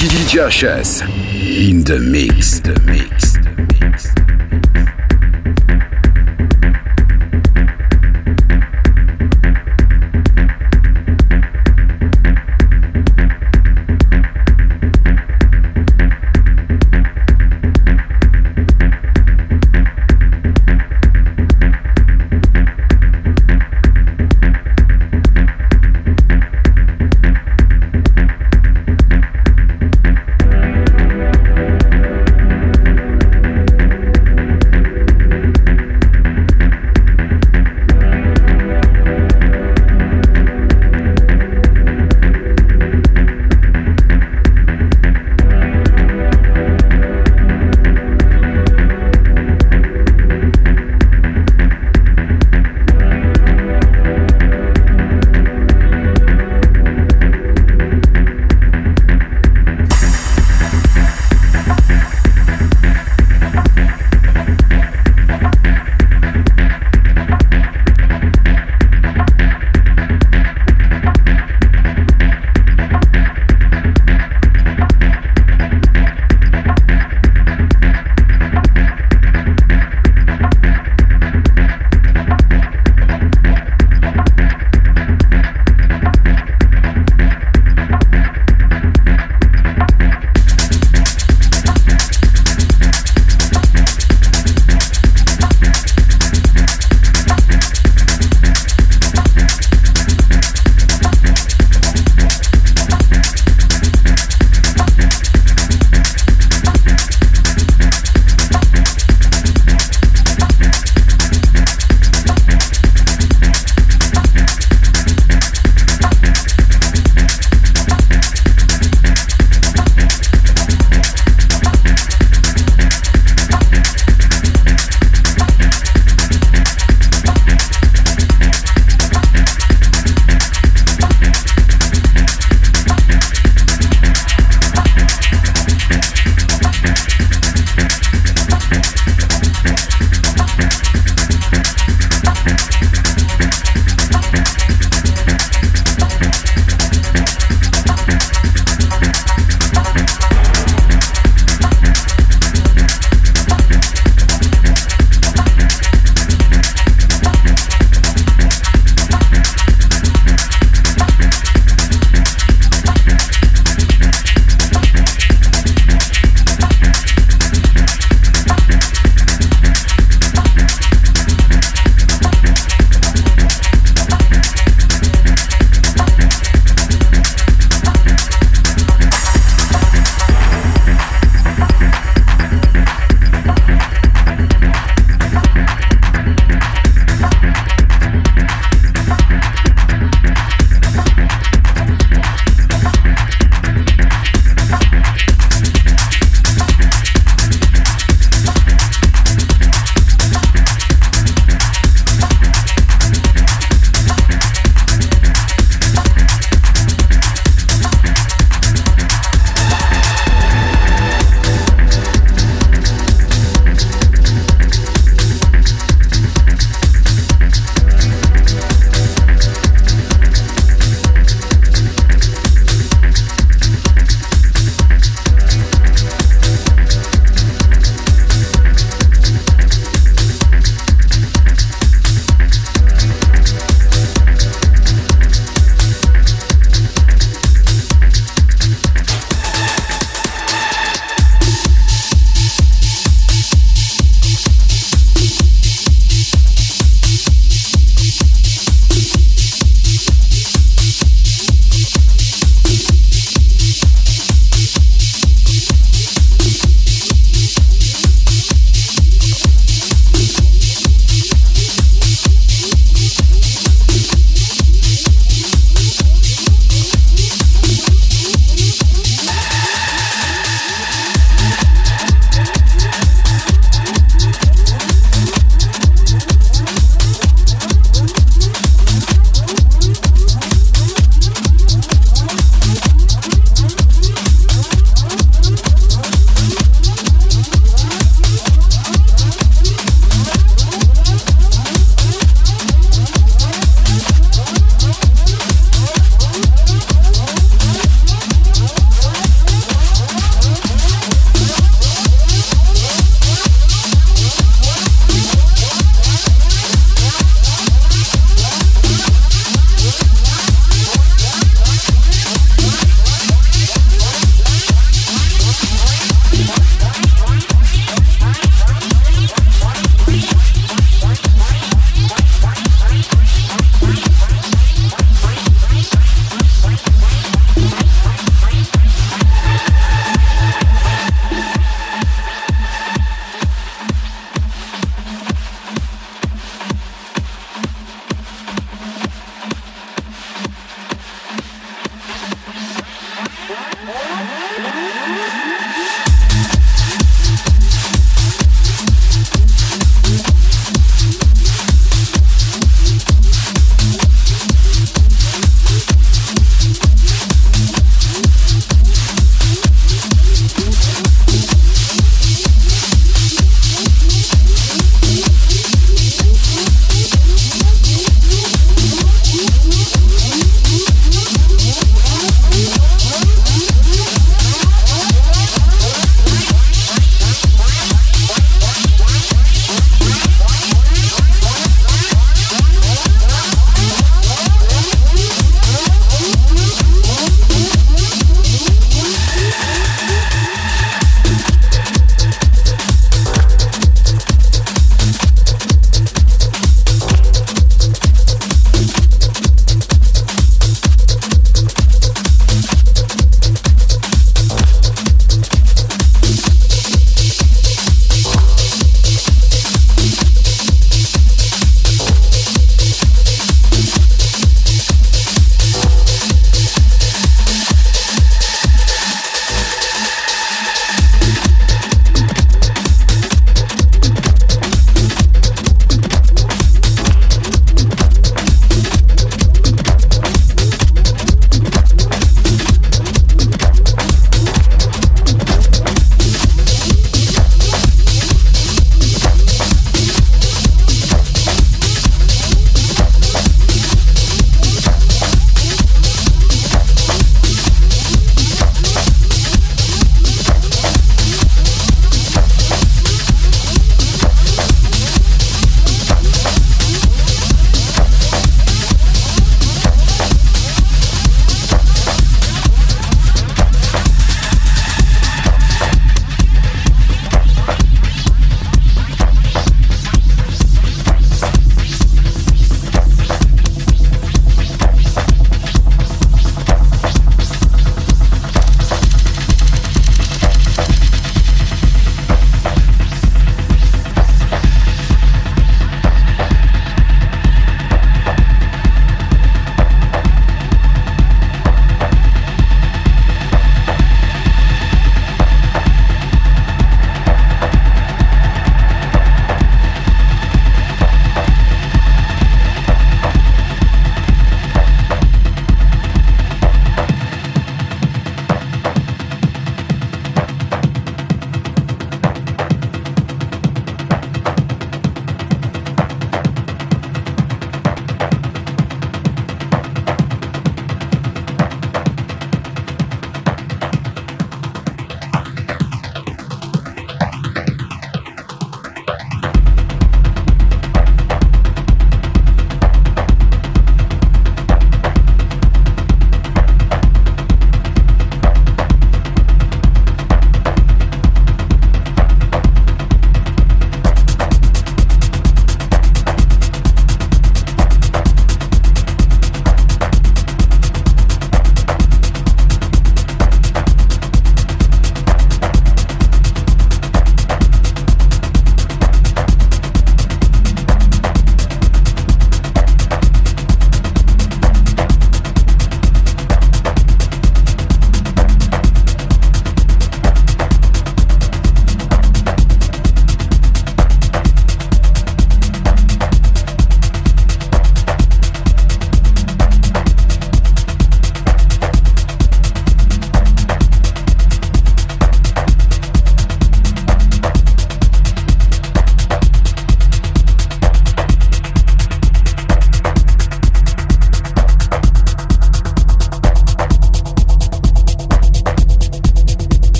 DJ HS in the mix, the mix, the mix.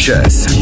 DJ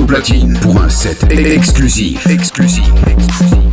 au platine pour un set exclusif. Exclusif. exclusif.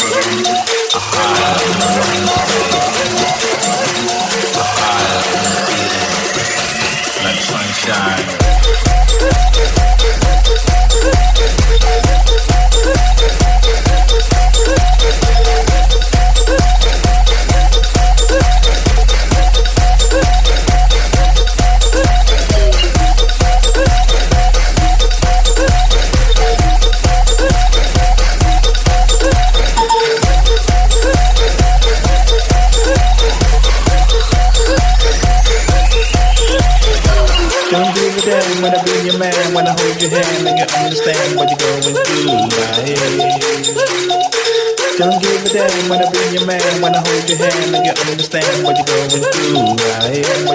Aha. About you. Oh, you can know.